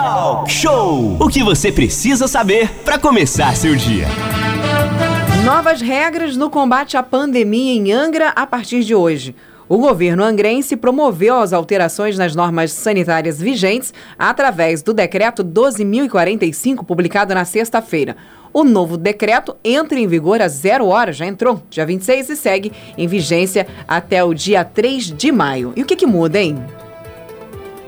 Talk Show. O que você precisa saber para começar seu dia. Novas regras no combate à pandemia em Angra a partir de hoje. O governo angrense promoveu as alterações nas normas sanitárias vigentes através do decreto 12.045, publicado na sexta-feira. O novo decreto entra em vigor às zero hora, já entrou, dia 26, e segue em vigência até o dia 3 de maio. E o que, que muda, hein?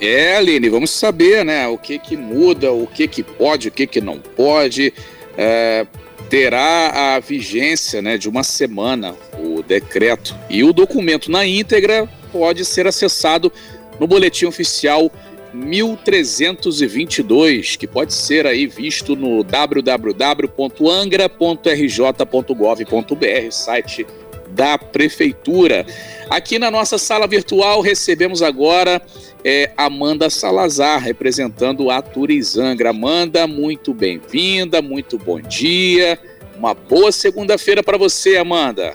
É, Aline, vamos saber, né? O que que muda, o que que pode, o que que não pode. É, terá a vigência né, de uma semana o decreto. E o documento na íntegra pode ser acessado no boletim oficial 1322, que pode ser aí visto no www.angra.rj.gov.br, site da prefeitura. Aqui na nossa sala virtual recebemos agora é, Amanda Salazar, representando a Turizangra. Amanda, muito bem-vinda, muito bom dia. Uma boa segunda-feira para você, Amanda.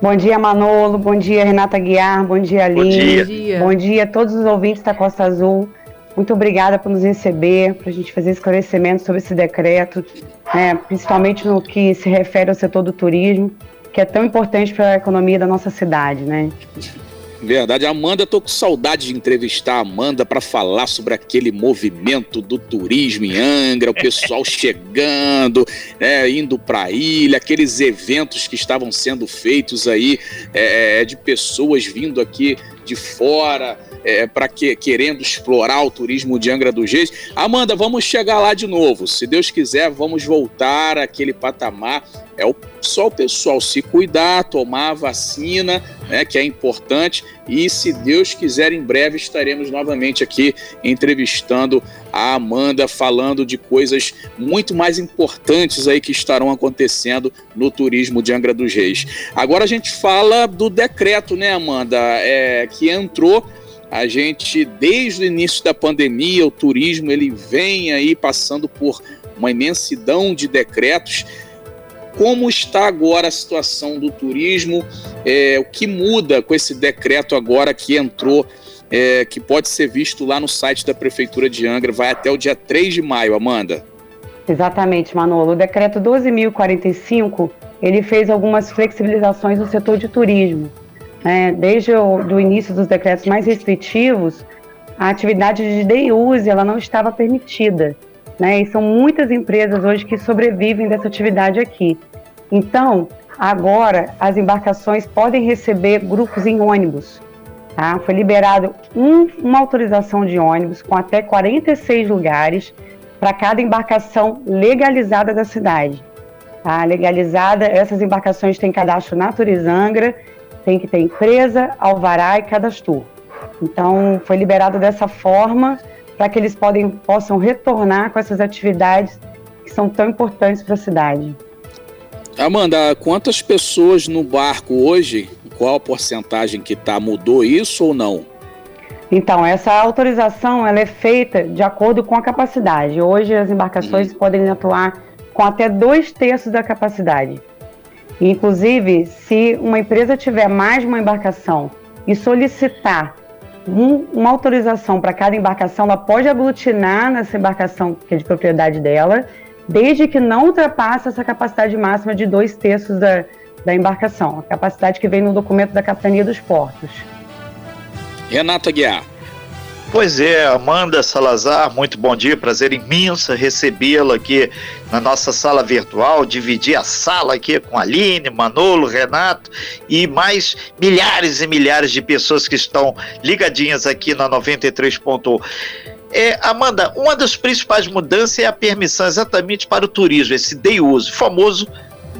Bom dia, Manolo. Bom dia, Renata Guiar. Bom dia, Aline. Bom dia. Bom dia a todos os ouvintes da Costa Azul. Muito obrigada por nos receber, para a gente fazer esclarecimento sobre esse decreto, né, principalmente no que se refere ao setor do turismo, que é tão importante para a economia da nossa cidade, né? Verdade. Amanda, tô com saudade de entrevistar a Amanda para falar sobre aquele movimento do turismo em Angra, o pessoal chegando, né, indo para a ilha, aqueles eventos que estavam sendo feitos aí é, é, de pessoas vindo aqui de fora, é, para que querendo explorar o turismo de Angra dos Reis. Amanda, vamos chegar lá de novo. Se Deus quiser, vamos voltar àquele patamar. É o, só o pessoal se cuidar, tomar a vacina, né, que é importante. E se Deus quiser, em breve estaremos novamente aqui entrevistando a Amanda, falando de coisas muito mais importantes aí que estarão acontecendo no turismo de Angra dos Reis. Agora a gente fala do decreto, né, Amanda, é, que entrou a gente, desde o início da pandemia, o turismo ele vem aí passando por uma imensidão de decretos. Como está agora a situação do turismo? É, o que muda com esse decreto agora que entrou, é, que pode ser visto lá no site da Prefeitura de Angra, vai até o dia 3 de maio, Amanda? Exatamente, Manolo. O decreto 12.045, ele fez algumas flexibilizações no setor de turismo. É, desde o início dos decretos mais restritivos, a atividade de day use ela não estava permitida. Né? E são muitas empresas hoje que sobrevivem dessa atividade aqui. Então, agora as embarcações podem receber grupos em ônibus. Tá? Foi liberado um, uma autorização de ônibus com até 46 lugares para cada embarcação legalizada da cidade. Tá? Legalizada, essas embarcações têm cadastro na Turizangra tem que ter empresa, alvará e cadastro. Então, foi liberado dessa forma para que eles podem, possam retornar com essas atividades que são tão importantes para a cidade. Amanda, quantas pessoas no barco hoje? Qual a porcentagem que está? Mudou isso ou não? Então, essa autorização ela é feita de acordo com a capacidade. Hoje as embarcações uhum. podem atuar com até dois terços da capacidade. Inclusive, se uma empresa tiver mais de uma embarcação e solicitar um, uma autorização para cada embarcação, ela pode aglutinar nessa embarcação que é de propriedade dela, desde que não ultrapasse essa capacidade máxima de dois terços da, da embarcação, a capacidade que vem no documento da Capitania dos Portos. Renata Guiar. Pois é, Amanda Salazar, muito bom dia, prazer imenso recebê-la aqui na nossa sala virtual, dividir a sala aqui com Aline, Manolo, Renato e mais milhares e milhares de pessoas que estão ligadinhas aqui na 93.1. É, Amanda, uma das principais mudanças é a permissão exatamente para o turismo, esse day use, famoso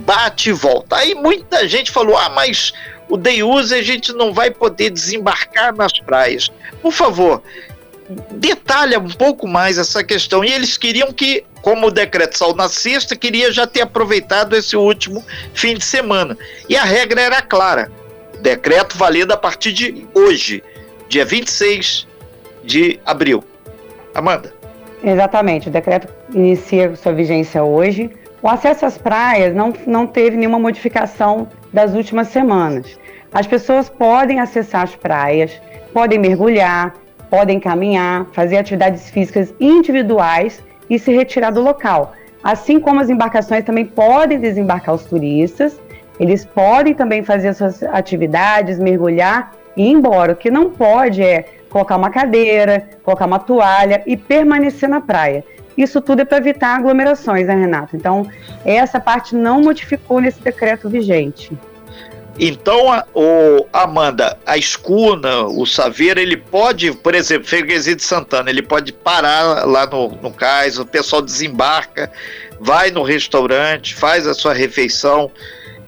bate e volta. Aí muita gente falou: ah, mas o day use a gente não vai poder desembarcar nas praias. Por favor, detalha um pouco mais essa questão. E eles queriam que, como o decreto saiu na sexta, queria já ter aproveitado esse último fim de semana. E a regra era clara: decreto válido a partir de hoje, dia 26 de abril. Amanda. Exatamente, o decreto inicia sua vigência hoje. O acesso às praias não, não teve nenhuma modificação das últimas semanas. As pessoas podem acessar as praias, podem mergulhar, podem caminhar, fazer atividades físicas individuais e se retirar do local. Assim como as embarcações também podem desembarcar os turistas, eles podem também fazer suas atividades, mergulhar e ir embora. O que não pode é colocar uma cadeira, colocar uma toalha e permanecer na praia. Isso tudo é para evitar aglomerações, né, Renato? Então, essa parte não modificou nesse decreto vigente. Então, a, o, Amanda, a escuna, o saveiro, ele pode, por exemplo, Freguesia de Santana, ele pode parar lá no, no cais, o pessoal desembarca, vai no restaurante, faz a sua refeição,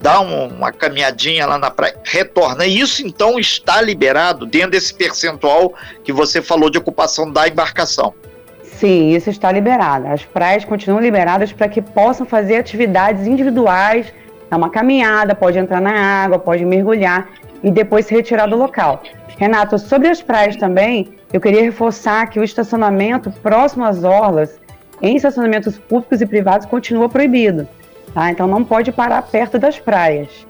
dá um, uma caminhadinha lá na praia, retorna. E isso então está liberado dentro desse percentual que você falou de ocupação da embarcação. Sim, isso está liberado. As praias continuam liberadas para que possam fazer atividades individuais dar uma caminhada, pode entrar na água, pode mergulhar e depois se retirar do local. Renato, sobre as praias também, eu queria reforçar que o estacionamento próximo às orlas, em estacionamentos públicos e privados, continua proibido. Tá? Então não pode parar perto das praias.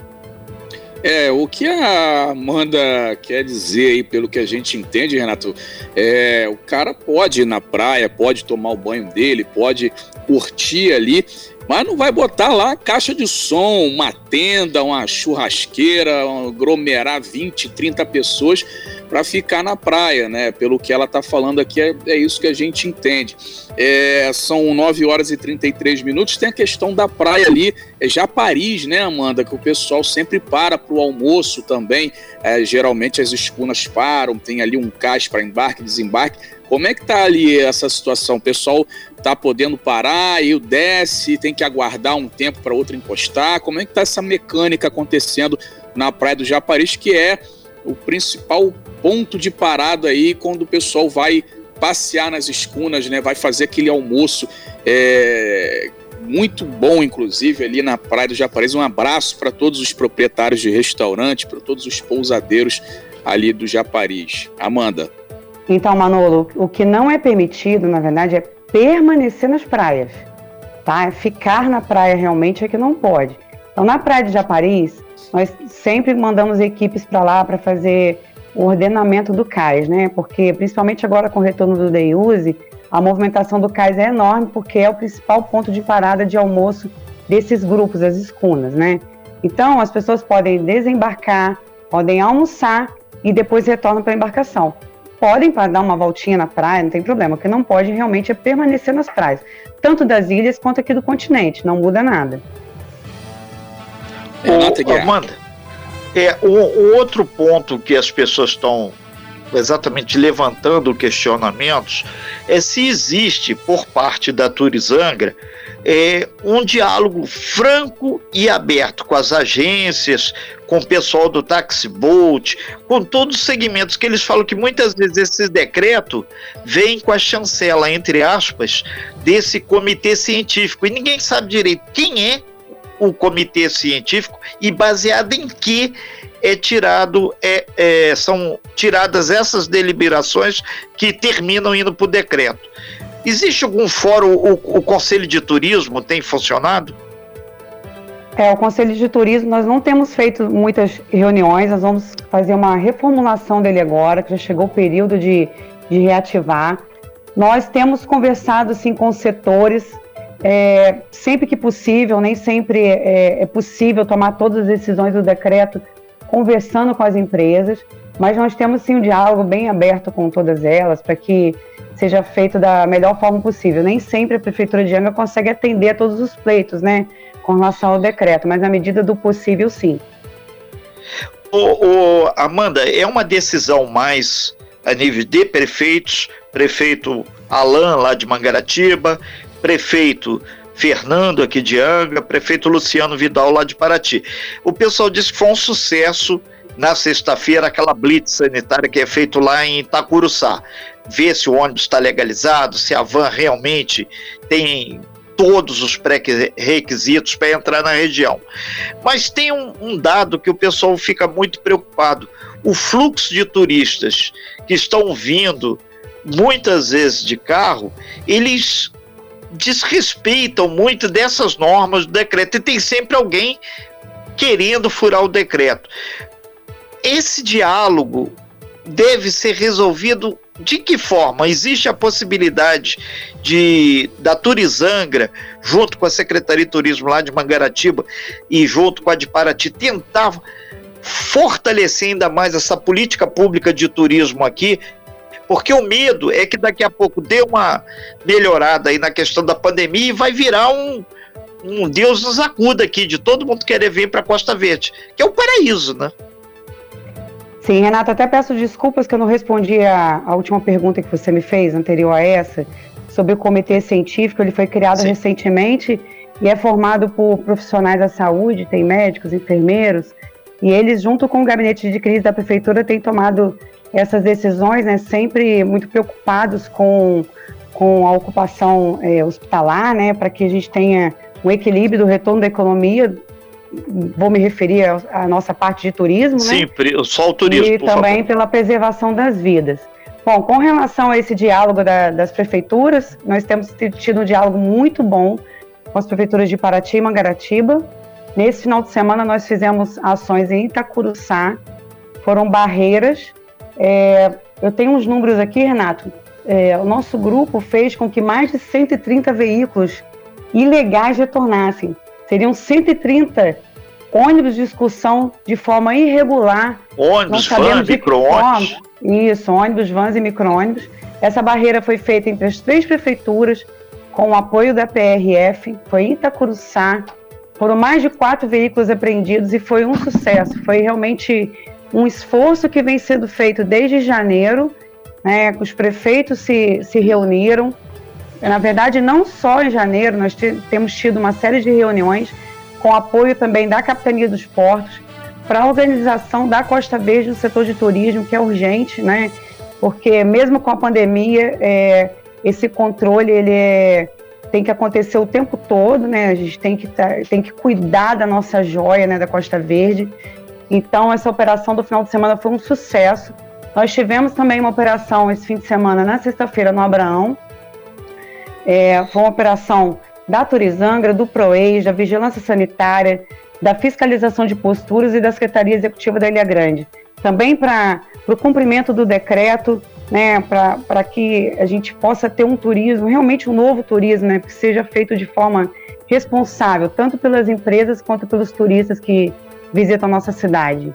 É, o que a Amanda quer dizer aí, pelo que a gente entende, Renato, é o cara pode ir na praia, pode tomar o banho dele, pode curtir ali, mas não vai botar lá caixa de som, uma tenda, uma churrasqueira, aglomerar 20, 30 pessoas para ficar na praia, né? Pelo que ela está falando aqui, é, é, isso que a gente entende. É, são 9 horas e 33 minutos. Tem a questão da praia ali, é já Paris, né, Amanda? Que o pessoal sempre para para o almoço também. É, geralmente as escunas param, tem ali um cais para embarque, desembarque. Como é que tá ali essa situação? O pessoal tá podendo parar e o desce, tem que aguardar um tempo para outro encostar. Como é que tá essa mecânica acontecendo na Praia do Japariz, que é o principal ponto de parada aí quando o pessoal vai passear nas escunas, né? Vai fazer aquele almoço é, muito bom, inclusive, ali na Praia do Japariz. Um abraço para todos os proprietários de restaurante, para todos os pousadeiros ali do Japariz. Amanda. Então, Manolo, o que não é permitido, na verdade, é permanecer nas praias, tá? É ficar na praia realmente é que não pode. Então, na praia de Japariz, nós sempre mandamos equipes para lá para fazer o ordenamento do cais, né? Porque, principalmente agora com o retorno do Day Use, a movimentação do cais é enorme, porque é o principal ponto de parada de almoço desses grupos, das escunas, né? Então, as pessoas podem desembarcar, podem almoçar e depois retornam para a embarcação podem dar uma voltinha na praia, não tem problema. O que não pode realmente é permanecer nas praias, tanto das ilhas quanto aqui do continente, não muda nada. Ô, Amanda, é, o, o outro ponto que as pessoas estão exatamente levantando questionamentos é se existe por parte da Turizangra é, um diálogo franco e aberto com as agências, com o pessoal do Taxi Boat, com todos os segmentos que eles falam que muitas vezes esse decreto vem com a chancela, entre aspas, desse comitê científico. E ninguém sabe direito quem é o comitê científico e baseado em que é tirado é, é, são tiradas essas deliberações que terminam indo para o decreto. Existe algum fórum, o, o Conselho de Turismo tem funcionado? É, o Conselho de Turismo, nós não temos feito muitas reuniões, nós vamos fazer uma reformulação dele agora, que já chegou o período de, de reativar. Nós temos conversado, sim, com setores, é, sempre que possível, nem sempre é, é possível tomar todas as decisões do decreto conversando com as empresas, mas nós temos, sim, um diálogo bem aberto com todas elas, para que seja feito da melhor forma possível. Nem sempre a Prefeitura de Anga consegue atender a todos os pleitos, né, com relação ao decreto, mas na medida do possível, sim. O, Amanda, é uma decisão mais a nível de prefeitos, prefeito Alain lá de Mangaratiba, prefeito Fernando aqui de Anga, prefeito Luciano Vidal lá de Paraty. O pessoal disse que foi um sucesso na sexta-feira aquela blitz sanitária que é feito lá em Itacuruçá ver se o ônibus está legalizado, se a van realmente tem todos os pré-requisitos para entrar na região. Mas tem um, um, dado que o pessoal fica muito preocupado: o fluxo de turistas que estão vindo muitas vezes de carro, eles desrespeitam muito dessas normas do decreto e tem sempre alguém querendo furar o decreto. Esse diálogo deve ser resolvido de que forma existe a possibilidade de da Turizangra, junto com a Secretaria de Turismo lá de Mangaratiba e junto com a de Paraty, tentar fortalecer ainda mais essa política pública de turismo aqui, porque o medo é que daqui a pouco dê uma melhorada aí na questão da pandemia e vai virar um, um Deus nos acuda aqui, de todo mundo querer vir para Costa Verde, que é o paraíso, né? Sim, Renata, até peço desculpas que eu não respondi a, a última pergunta que você me fez, anterior a essa, sobre o comitê científico. Ele foi criado Sim. recentemente e é formado por profissionais da saúde, tem médicos, enfermeiros, e eles, junto com o gabinete de crise da prefeitura, têm tomado essas decisões, né, sempre muito preocupados com, com a ocupação é, hospitalar, né, para que a gente tenha um equilíbrio do retorno da economia. Vou me referir à nossa parte de turismo, né? Sim, só o turismo. E também favor. pela preservação das vidas. Bom, com relação a esse diálogo da, das prefeituras, nós temos tido um diálogo muito bom com as prefeituras de Paraty e Mangaratiba. Nesse final de semana, nós fizemos ações em Itacuruçá, foram barreiras. É, eu tenho uns números aqui, Renato. É, o nosso grupo fez com que mais de 130 veículos ilegais retornassem. Seriam 130 ônibus de excursão de forma irregular. Ônibus, vans, micro-ônibus. Isso, ônibus, vans e micro-ônibus. Essa barreira foi feita entre as três prefeituras, com o apoio da PRF, foi em Itacuruçá. Foram mais de quatro veículos apreendidos e foi um sucesso. Foi realmente um esforço que vem sendo feito desde janeiro. Né, os prefeitos se, se reuniram, na verdade, não só em janeiro, nós temos tido uma série de reuniões com apoio também da Capitania dos Portos para a organização da Costa Verde no setor de turismo, que é urgente, né? Porque mesmo com a pandemia, é, esse controle ele é, tem que acontecer o tempo todo, né? A gente tem que, tá, tem que cuidar da nossa joia, né, da Costa Verde. Então, essa operação do final de semana foi um sucesso. Nós tivemos também uma operação esse fim de semana, na sexta-feira, no Abraão, é, foi uma operação da Turizangra, do PROEIS, da Vigilância Sanitária, da Fiscalização de Posturas e da Secretaria Executiva da Ilha Grande. Também para o cumprimento do decreto, né, para que a gente possa ter um turismo, realmente um novo turismo, né, que seja feito de forma responsável, tanto pelas empresas quanto pelos turistas que visitam a nossa cidade.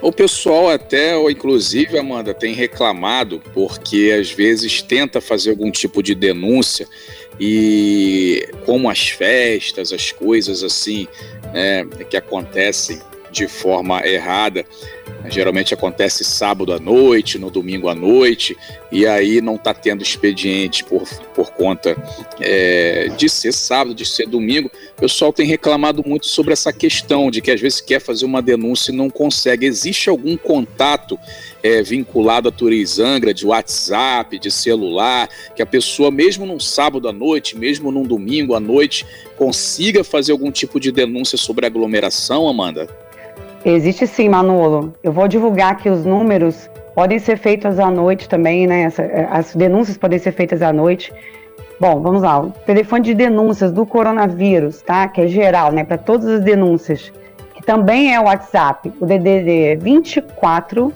O pessoal até, ou inclusive, Amanda, tem reclamado porque às vezes tenta fazer algum tipo de denúncia e como as festas, as coisas assim, né, que acontecem de forma errada, geralmente acontece sábado à noite, no domingo à noite, e aí não está tendo expediente por, por conta é, de ser sábado, de ser domingo. O pessoal tem reclamado muito sobre essa questão de que às vezes quer fazer uma denúncia e não consegue. Existe algum contato é, vinculado a Turizangra, de WhatsApp, de celular, que a pessoa, mesmo num sábado à noite, mesmo num domingo à noite, consiga fazer algum tipo de denúncia sobre aglomeração, Amanda? Existe sim, Manolo. Eu vou divulgar aqui os números. Podem ser feitos à noite também, né? Eh, as denúncias podem ser feitas à noite. Bom, vamos lá. O telefone de denúncias do coronavírus, tá? Que é geral, né? Para todas as denúncias. Que também é o WhatsApp. O DDD é 24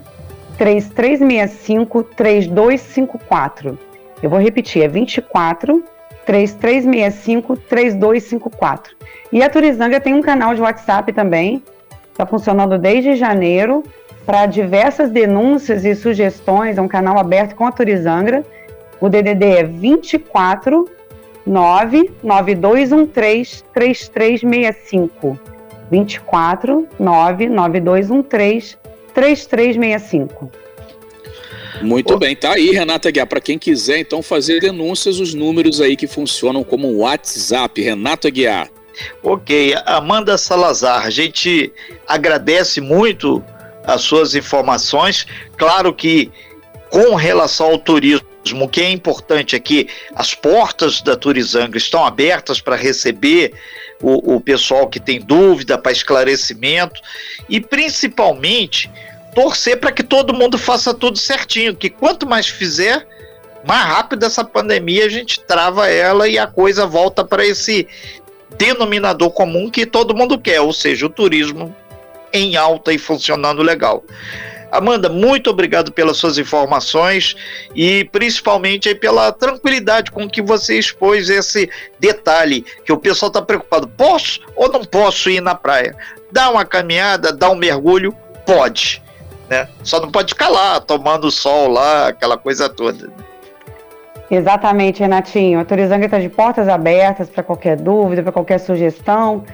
3365 3254. Eu vou repetir, é 24 3365 3254. E a Turizanga tem um canal de WhatsApp também, Está funcionando desde janeiro para diversas denúncias e sugestões. É um canal aberto com a Turizangra. O DDD é 24 99213 3365. 24 99213 3365. Muito bem, tá aí, Renata Guiar. Para quem quiser, então, fazer denúncias, os números aí que funcionam como WhatsApp. Renata Guiar. Ok, Amanda Salazar, a gente agradece muito as suas informações. Claro que com relação ao turismo, o que é importante é que as portas da Turizanga estão abertas para receber o, o pessoal que tem dúvida, para esclarecimento e principalmente torcer para que todo mundo faça tudo certinho, que quanto mais fizer, mais rápido essa pandemia a gente trava ela e a coisa volta para esse denominador comum que todo mundo quer, ou seja, o turismo em alta e funcionando legal. Amanda, muito obrigado pelas suas informações e principalmente pela tranquilidade com que você expôs esse detalhe que o pessoal está preocupado. Posso ou não posso ir na praia? Dá uma caminhada, dá um mergulho? Pode. Né? Só não pode ficar lá tomando sol lá, aquela coisa toda. Exatamente, Renatinho. A Turizanga está de portas abertas para qualquer dúvida, para qualquer sugestão.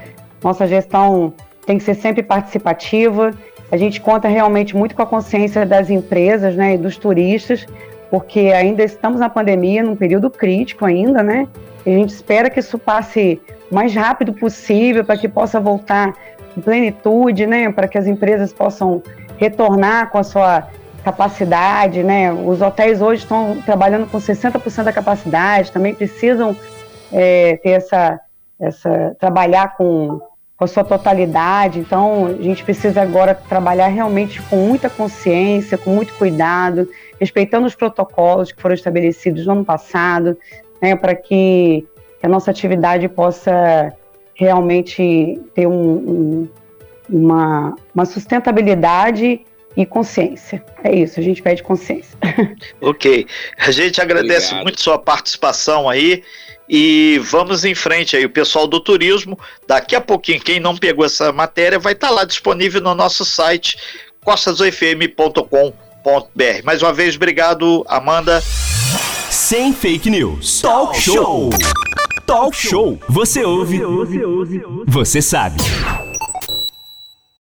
Nossa gestão tem que ser sempre participativa. A gente conta realmente muito com a consciência das empresas né, e dos turistas, porque ainda estamos na pandemia, num período crítico ainda, né? E a gente espera que isso passe o mais rápido possível para que possa voltar em plenitude, né? Para que as empresas possam retornar com a sua capacidade, né? Os hotéis hoje estão trabalhando com 60% da capacidade, também precisam é, ter essa, essa trabalhar com, com a sua totalidade. Então, a gente precisa agora trabalhar realmente com muita consciência, com muito cuidado, respeitando os protocolos que foram estabelecidos no ano passado, né, para que a nossa atividade possa realmente ter um, um, uma, uma sustentabilidade e consciência. É isso, a gente pede consciência. Ok. A gente agradece Obrigado. muito sua participação aí e vamos em frente aí. O pessoal do turismo, daqui a pouquinho, quem não pegou essa matéria, vai estar tá lá disponível no nosso site costasofm.com.br. Mais uma vez, obrigado, Amanda. Sem fake news. Talk show. Talk show. Você ouve. Você sabe.